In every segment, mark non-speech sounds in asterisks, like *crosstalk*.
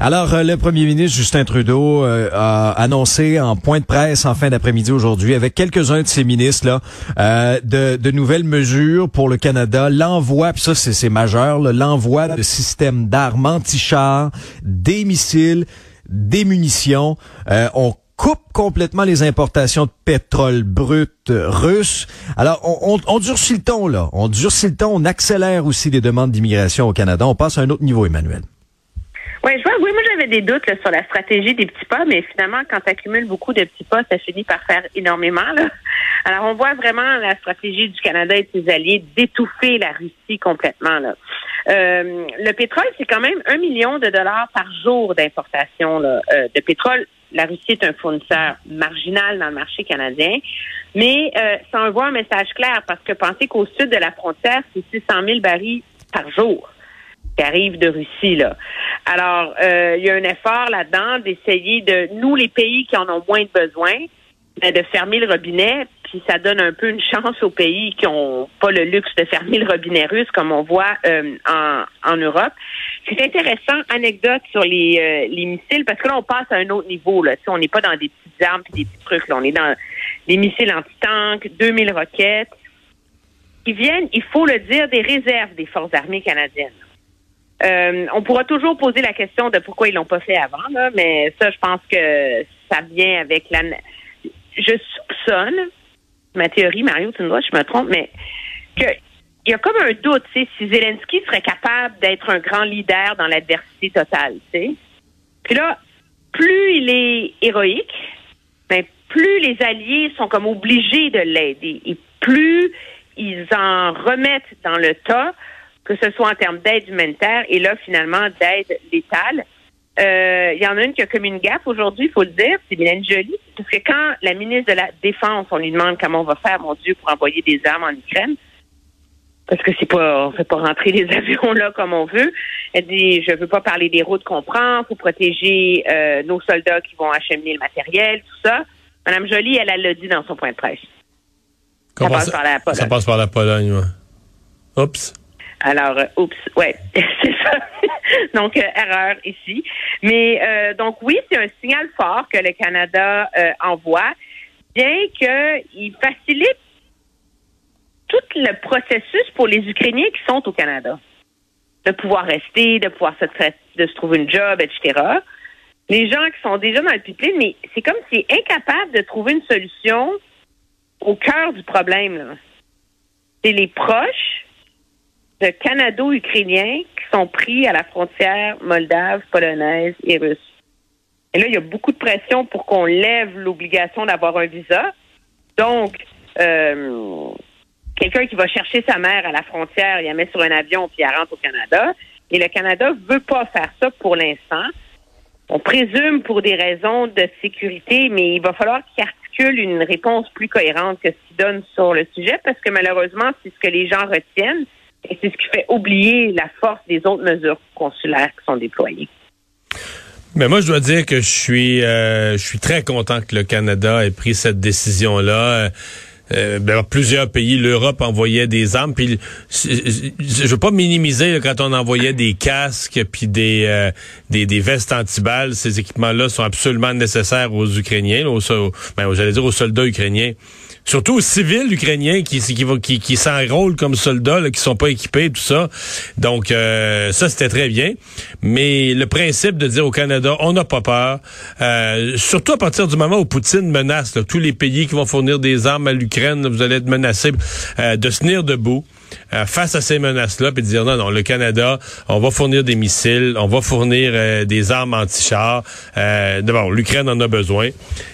Alors, euh, le premier ministre Justin Trudeau euh, a annoncé en point de presse en fin d'après-midi aujourd'hui, avec quelques-uns de ses ministres, là, euh, de, nouvelles mesures pour le Canada. L'envoi, puis ça c'est majeur, l'envoi de systèmes d'armes anti-chars, des missiles, des munitions. Euh, on coupe complètement les importations de pétrole brut russe. Alors, on, on, on durcit le ton, là. On durcit le ton, on accélère aussi les demandes d'immigration au Canada. On passe à un autre niveau, Emmanuel. Ouais, je vois, oui, moi j'avais des doutes là, sur la stratégie des petits pas, mais finalement, quand tu accumules beaucoup de petits pas, ça finit par faire énormément. Là. Alors, on voit vraiment la stratégie du Canada et de ses alliés d'étouffer la Russie complètement. Là. Euh, le pétrole, c'est quand même un million de dollars par jour d'importation euh, de pétrole. La Russie est un fournisseur marginal dans le marché canadien, mais euh, ça envoie un message clair parce que pensez qu'au sud de la frontière, c'est 600 000 barils par jour qui arrivent de Russie. Là. Alors, euh, il y a un effort là-dedans d'essayer de, nous, les pays qui en ont moins de besoin, ben, de fermer le robinet, puis ça donne un peu une chance aux pays qui ont pas le luxe de fermer le robinet russe, comme on voit euh, en, en Europe. C'est intéressant, anecdote sur les, euh, les missiles, parce que là, on passe à un autre niveau. Là. Tu sais, on n'est pas dans des petites armes et des petits trucs. Là. On est dans des missiles anti-tanks, 2000 roquettes, qui viennent, il faut le dire, des réserves des forces armées canadiennes. Euh, on pourra toujours poser la question de pourquoi ils l'ont pas fait avant, mais ça, je pense que ça vient avec la. Je soupçonne, ma théorie, Mario, tu me vois, je me trompe, mais que il y a comme un doute, tu sais, si Zelensky serait capable d'être un grand leader dans l'adversité totale, tu sais. Puis là, plus il est héroïque, ben, plus les alliés sont comme obligés de l'aider, et plus ils en remettent dans le tas que ce soit en termes d'aide humanitaire et là, finalement, d'aide létale. Euh, il y en a une qui a comme une gaffe aujourd'hui, il faut le dire, c'est Mélanie Joly. Parce que quand la ministre de la Défense, on lui demande comment on va faire, mon Dieu, pour envoyer des armes en Ukraine, parce que c'est pas, on fait pas rentrer les *laughs* avions là comme on veut. Elle dit, je veux pas parler des routes qu'on prend, faut protéger euh, nos soldats qui vont acheminer le matériel, tout ça. Madame Joly, elle, elle l'a dit dans son point de presse. Ça passe, par la Pologne. Ça passe par la Pologne, ouais. Oups. Alors, euh, oups, ouais, *laughs* c'est ça. donc, euh, erreur ici. Mais euh, donc, oui, c'est un signal fort que le Canada envoie, bien qu'il facilite tout le processus pour les Ukrainiens qui sont au Canada. De pouvoir rester, de pouvoir se, trouver une job, etc. Les gens qui sont déjà dans le pipeline, mais c'est comme s'ils sont incapables de trouver une solution au cœur du problème. C'est les proches Canado-Ukrainiens qui sont pris à la frontière moldave, polonaise et russe. Et là, il y a beaucoup de pression pour qu'on lève l'obligation d'avoir un visa. Donc, euh, quelqu'un qui va chercher sa mère à la frontière, il la met sur un avion puis elle rentre au Canada. Et le Canada veut pas faire ça pour l'instant. On présume pour des raisons de sécurité, mais il va falloir qu'il articule une réponse plus cohérente que ce qu'il donne sur le sujet, parce que malheureusement, c'est ce que les gens retiennent. Et c'est ce qui fait oublier la force des autres mesures consulaires qui sont déployées. Mais moi, je dois dire que je suis, euh, je suis très content que le Canada ait pris cette décision-là. Euh, ben, plusieurs pays, l'Europe envoyait des armes. Puis, je veux pas minimiser quand on envoyait des casques puis des, euh, des, des vestes antiballes. Ces équipements-là sont absolument nécessaires aux Ukrainiens, aux, ben, j'allais dire aux soldats ukrainiens surtout aux civils ukrainiens qui s'enrôlent comme soldats, là, qui sont pas équipés, tout ça. Donc euh, ça c'était très bien, mais le principe de dire au Canada, on n'a pas peur, euh, surtout à partir du moment où Poutine menace tous les pays qui vont fournir des armes à l'Ukraine, vous allez être menacés euh, de se tenir debout. Euh, face à ces menaces-là, puis de dire non, non, le Canada, on va fournir des missiles, on va fournir euh, des armes anti-chars. Euh, D'abord, l'Ukraine en a besoin.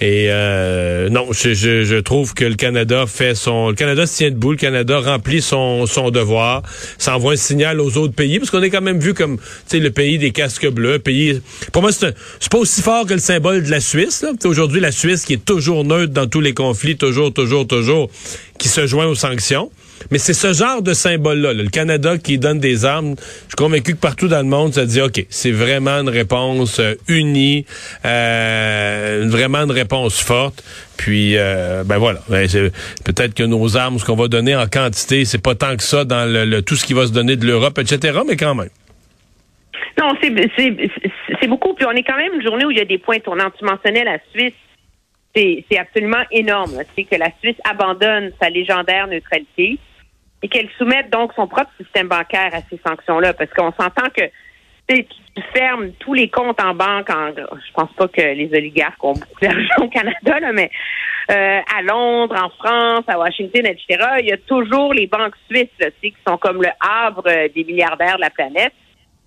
Et euh, non, je, trouve que le Canada fait son, le Canada se tient debout, le Canada remplit son, son devoir, ça envoie un signal aux autres pays, parce qu'on est quand même vu comme, tu le pays des casques bleus, pays, pour moi, c'est pas aussi fort que le symbole de la Suisse. Aujourd'hui, la Suisse qui est toujours neutre dans tous les conflits, toujours, toujours, toujours, qui se joint aux sanctions. Mais c'est ce genre de symbole-là, le Canada qui donne des armes. Je suis convaincu que partout dans le monde, ça dit, OK, c'est vraiment une réponse euh, unie, euh, vraiment une réponse forte. Puis, euh, ben voilà, ben, peut-être que nos armes, ce qu'on va donner en quantité, c'est pas tant que ça dans le, tout ce qui va se donner de l'Europe, etc., mais quand même. Non, c'est beaucoup. Puis on est quand même une journée où il y a des points tournants. Tu mentionnais la Suisse. C'est absolument énorme. C'est que la Suisse abandonne sa légendaire neutralité et qu'elle soumette donc son propre système bancaire à ces sanctions-là, parce qu'on s'entend que tu fermes tous les comptes en banque. En, je pense pas que les oligarques ont beaucoup d'argent au Canada, là, mais euh, à Londres, en France, à Washington, etc. Il y a toujours les banques suisses là, qui sont comme le havre des milliardaires de la planète.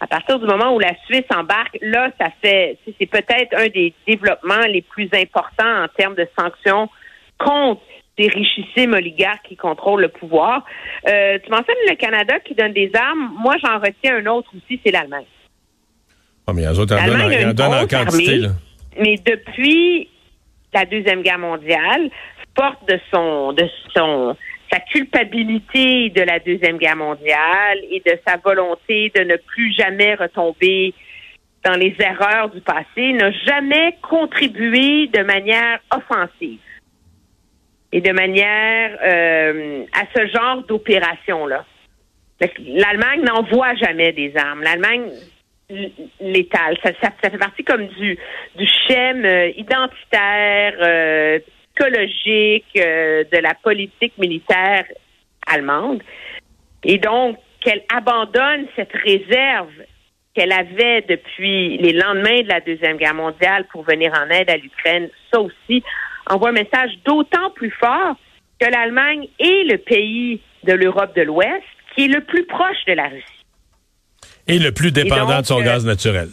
À partir du moment où la Suisse embarque, là, ça fait, c'est peut-être un des développements les plus importants en termes de sanctions contre des richissimes oligarques qui contrôlent le pouvoir. Euh, tu mentionnes le Canada qui donne des armes. Moi, j'en retiens un autre aussi, c'est l'Allemagne. Oh, mais les autres en donnent, en quantité. là. Mais depuis la Deuxième Guerre mondiale, porte de son de son sa culpabilité de la Deuxième Guerre mondiale et de sa volonté de ne plus jamais retomber dans les erreurs du passé, n'a jamais contribué de manière offensive et de manière euh, à ce genre d'opération-là. L'Allemagne n'envoie jamais des armes. L'Allemagne létale, ça, fait partie comme du, du schème euh, identitaire, euh, psychologique de la politique militaire allemande. Et donc, qu'elle abandonne cette réserve qu'elle avait depuis les lendemains de la Deuxième Guerre mondiale pour venir en aide à l'Ukraine, ça aussi, envoie un message d'autant plus fort que l'Allemagne est le pays de l'Europe de l'Ouest qui est le plus proche de la Russie. Et le plus dépendant de son euh, gaz naturel.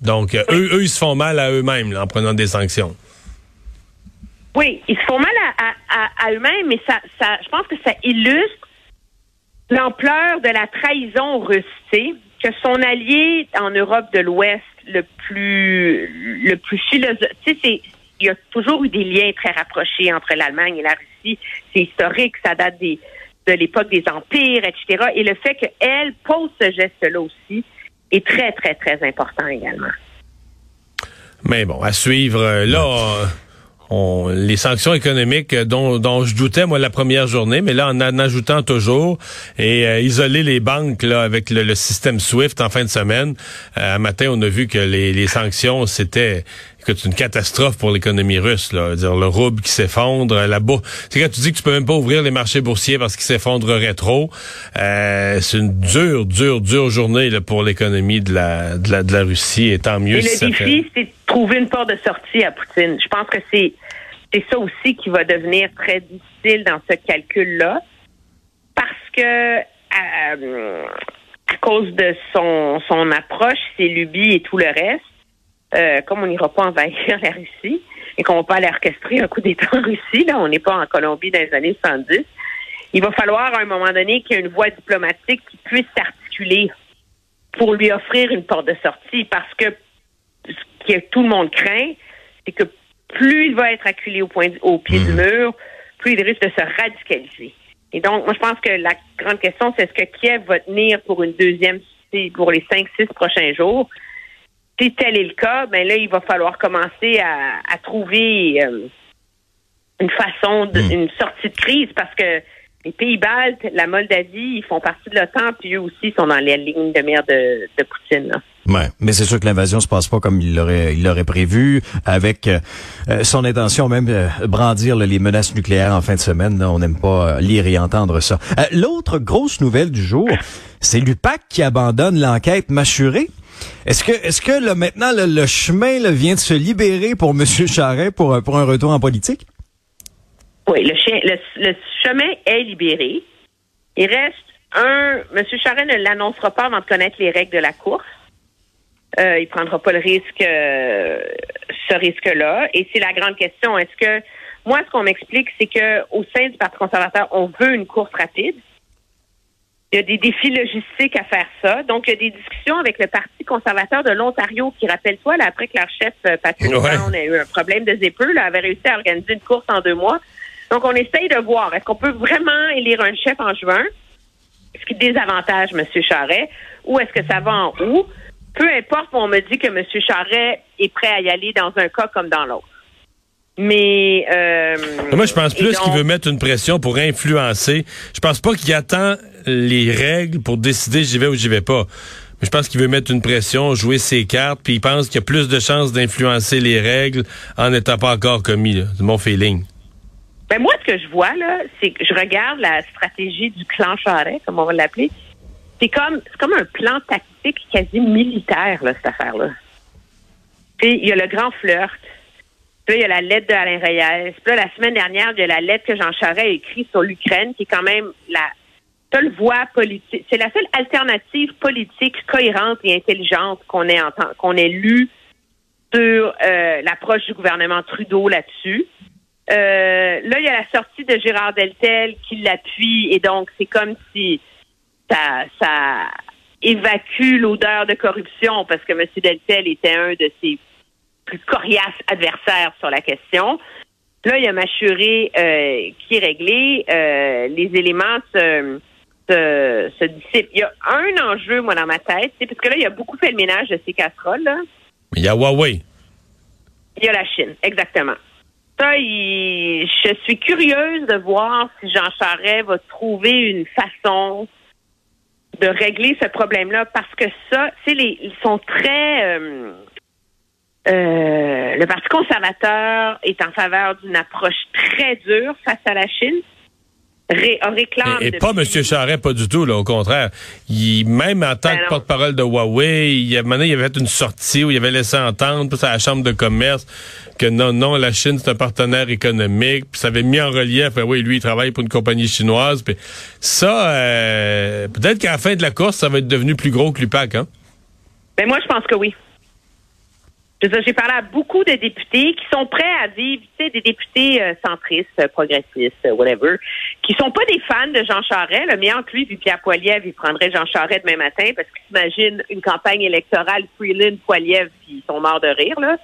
Donc, euh, eux, eux, ils se font mal à eux-mêmes en prenant des sanctions. Oui, ils se font mal à, à, eux-mêmes, mais ça, ça, je pense que ça illustre l'ampleur de la trahison russe, que son allié en Europe de l'Ouest le plus le plus philosophe, c'est il y a toujours eu des liens très rapprochés entre l'Allemagne et la Russie. C'est historique, ça date des, de l'époque des empires, etc. Et le fait qu'elle pose ce geste-là aussi est très, très, très important également. Mais bon, à suivre, euh, là, les sanctions économiques dont, je doutais, moi, la première journée, mais là, en en ajoutant toujours, et euh, isoler les banques là avec le, système SWIFT en fin de semaine, euh, matin, on a vu que les sanctions, c'était c'est une catastrophe pour l'économie russe. Là. Dire, le rouble qui s'effondre, la bourse. C'est quand tu dis que tu peux même pas ouvrir les marchés boursiers parce qu'ils s'effondreraient trop. Euh, c'est une dure, dure, dure journée là, pour l'économie de la, de la de la Russie. Et tant mieux. Et le défi, c'est de trouver une porte de sortie à Poutine. Je pense que c'est c'est ça aussi qui va devenir très difficile dans ce calcul-là, parce que euh, à cause de son son approche, ses lubies et tout le reste euh, comme on n'ira pas envahir la Russie et qu'on va pas aller orchestrer un coup d'État en Russie, là, on n'est pas en Colombie dans les années 70, il va falloir à un moment donné qu'il y ait une voie diplomatique qui puisse s'articuler pour lui offrir une porte de sortie parce que ce que tout le monde craint, c'est que plus il va être acculé au, point, au pied du mmh. mur, plus il risque de se radicaliser. Et donc, moi, je pense que la grande question, c'est est-ce que Kiev va tenir pour une deuxième, pour les cinq, six prochains jours? Si tel est le cas, ben là, il va falloir commencer à, trouver euh, une façon, de, hmm. une sortie de crise parce que les pays baltes, la Moldavie, ils font partie de l'OTAN, puis eux aussi sont dans les lignes de mer de, Poutine. Ouais, mais c'est sûr que l'invasion se passe pas comme il l'aurait il l'aurait prévu, avec euh, son intention même de brandir les menaces nucléaires en fin de semaine. on n'aime pas lire et entendre ça. Euh, l'autre grosse nouvelle du jour, c'est l'UPAC qui abandonne l'enquête mâchurée. Est-ce que, est-ce que là, maintenant le, chemin vient de se libérer pour M. *laughs* Charret pour, un retour en politique? Oui, le, le, chemin est libéré. Il reste un. M. Charret ne l'annoncera pas avant de connaître les règles de la course. Euh, il prendra pas le risque, euh, ce risque-là. Et c'est la grande question. Est-ce que Moi, ce qu'on m'explique, c'est que au sein du Parti conservateur, on veut une course rapide. Il y a des défis logistiques à faire ça. Donc, il y a des discussions avec le Parti conservateur de l'Ontario qui, rappelle-toi, là, après que leur chef, euh, Patrick Ouais. Brown, a eu un problème de zépeux, là, avait réussi à organiser une course en deux mois. Donc, on essaye de voir, est-ce qu'on peut vraiment élire un chef en juin? Ce qui désavantage M. Charret, ou est-ce que ça va en haut? Peu importe, on me dit que M. Charret est prêt à y aller dans un cas comme dans l'autre. Mais euh, Moi, je pense plus donc- qu'il veut mettre une pression pour influencer. Je pense pas qu'il attend les règles pour décider j'y vais ou j'y vais pas. Mais je pense qu'il veut mettre une pression, jouer ses cartes, puis il pense qu'il y a plus de chances d'influencer les règles en n'étant pas encore commis. là. C'est mon feeling. Ben moi, ce que je vois, là, c'est que je regarde la stratégie du clan Charret, comme on va l'appeler. C'est comme c'est comme un plan tactique quasi militaire, cette affaire-là. Puis il y a le grand flirt. Puis là, il y a la lettre de Alain Reyes. Puis là, la semaine dernière, il y a la lettre que Jean Charest a écrite sur l'Ukraine, qui est quand même la C'est la seule alternative politique cohérente et intelligente qu'on ait, qu'on ait lue sur euh, l'approche du gouvernement Trudeau là-dessus. Euh, là, il y a la sortie de Gérard Deltel qui l'appuie et donc c'est comme si ça, évacue l'odeur de corruption parce que M. Deltel était un de ses plus coriaces adversaires sur la question. Là, il y a Machuré euh, qui est réglé. Les éléments se, se, se dissipent. Il y a un enjeu, moi, dans ma tête, c'est parce que là, il y a beaucoup fait le ménage de ces casseroles. Là. Il y a Huawei. Il y a la Chine, exactement. Ça, il- je suis curieuse de voir si Jean Charest va trouver une façon de régler ce problème-là parce que ça, c'est les, ils sont très. euh, euh, le Parti conservateur est en faveur d'une approche très dure face à la Chine. Ré, on réclame. Et, pas M. Charret, pas du tout, là, au contraire. Il, même en tant Ben que porte-parole de Huawei, il, y a, maintenant, il avait fait une sortie où il avait laissé entendre, à la Chambre de commerce, que non, non, la Chine, c'est un partenaire économique, puis ça avait mis en relief, ben oui, lui, il travaille pour une compagnie chinoise, puis ça, euh, peut-être qu'à la fin de la course, ça va être devenu plus gros que l'UPAC, hein? Ben moi, je pense que oui. J'ai parlé à beaucoup de députés qui sont prêts à vivre, tu sais, des députés euh, centristes, euh, progressistes, euh, whatever, qui sont pas des fans de Jean Charest. Le meilleur que lui, vu Pierre Poilievre, il prendrait Jean Charest demain matin parce qu'ils s'imaginent une campagne électorale Freeland, Poilievre, puis ils sont morts de rire, là.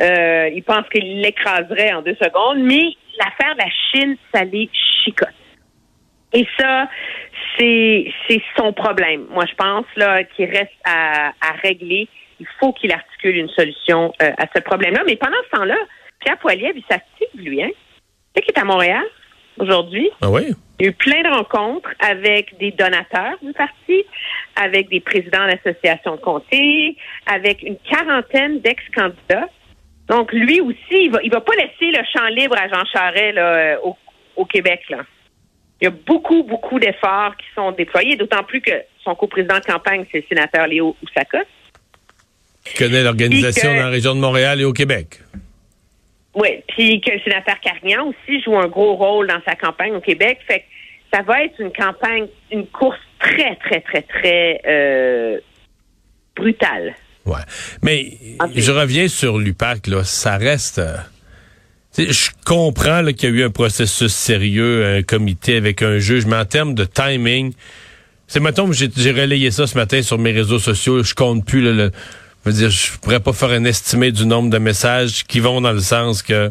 Euh, ils pensent qu'il l'écraserait en deux secondes, mais l'affaire de la Chine, ça les chicote. Et ça, c'est son problème. Moi, je pense là qu'il reste à, à régler. Il faut qu'il articule une solution euh, à ce problème-là. Mais pendant ce temps-là, Pierre Poilievre, il s'active, lui, hein? Tu sais qu'il est à Montréal aujourd'hui. Ah oui? Il y a eu plein de rencontres avec des donateurs du parti, avec des présidents d'associations de comté, avec une quarantaine d'ex-candidats. Donc, lui aussi, il va, il va pas laisser le champ libre à Jean Charest là, euh, au, au Québec. Là. Il y a beaucoup, beaucoup d'efforts qui sont déployés, d'autant plus que son coprésident de campagne, c'est le sénateur Léo Oussakos. Qui connaît l'organisation que- dans la région de Montréal et au Québec? Oui, puis que le sénateur Carignan aussi joue un gros rôle dans sa campagne au Québec. Fait que ça va être une campagne, une course très, très, très, très euh, brutale. Ouais. Mais Ok. je reviens sur l'UPAC, là. Ça reste. euh, je comprends qu'il y a eu un processus sérieux, un comité avec un juge, mais en termes de timing, c'est mettons j'ai j'ai relayé ça ce matin sur mes réseaux sociaux, je compte plus là, le. Je veux dire, je pourrais pas faire un estimé du nombre de messages qui vont dans le sens que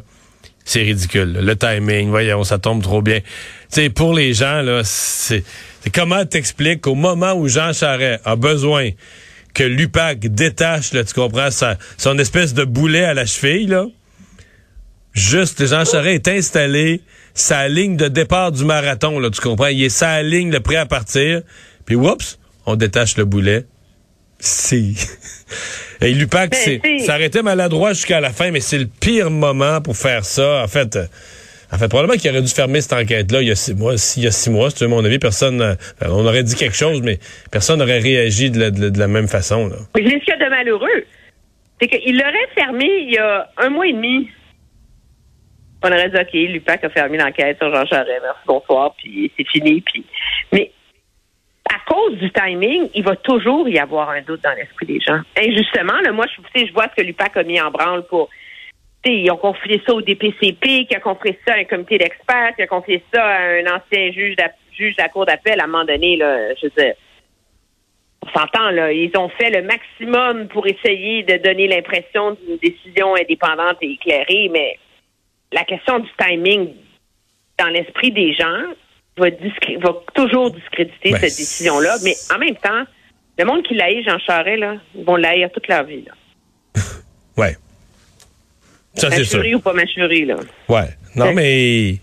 c'est ridicule. Le timing, voyons, ça tombe trop bien. Tu sais, pour les gens, là, c'est comment t'expliques qu'au moment où Jean Charest a besoin que l'UPAC détache, tu comprends, son espèce de boulet à la cheville, là, juste, Jean Charest est installé, sa ligne de départ du marathon, là, tu comprends, il est sa ligne, le prêt à partir, puis whoops, on détache le boulet. Si. *laughs* Et l'UPAC, Ben, c'est, c'est- ça aurait été maladroit jusqu'à la fin, mais c'est le pire moment pour faire ça. En fait, euh, en fait, probablement qu'il aurait dû fermer cette enquête-là il y a six mois. Il y a six mois, veux mon avis, personne, euh, on aurait dit quelque chose, mais personne n'aurait réagi de la, de la- de la même façon, là. Mais ce qu'il y a de malheureux, c'est qu'il l'aurait fermé il y a un mois et demi. On aurait dit, OK, l'UPAC a fermé l'enquête sur Jean Charest, merci, bonsoir, puis c'est fini. Puis... Mais à cause du timing, il va toujours y avoir un doute dans l'esprit des gens. Injustement, là, moi, je, je vois ce que l'UPAC a mis en branle pour ils ont confié ça au DPCP, qui a confié ça à un comité d'experts, qui a confié ça à un ancien juge, juge de la Cour d'appel à un moment donné, là, je veux dire, on s'entend, là, ils ont fait le maximum pour essayer de donner l'impression d'une décision indépendante et éclairée, mais la question du timing dans l'esprit des gens va, va toujours discréditer Ben, cette décision-là, mais en même temps, le monde qui l'haït, Jean Charest, là, ils vont l'haïr toute leur vie. Là. *laughs* Ouais. Ça, c'est sûr. Ou pas mâchuré, là. Ouais. Non, mais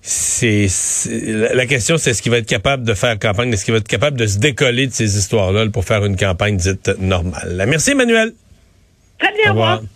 c'est la question, c'est est-ce qu'il va être capable de faire campagne, est-ce qu'il va être capable de se décoller de ces histoires-là pour faire une campagne dite normale? Merci, Emmanuel. Très bien, Au au revoir. revoir.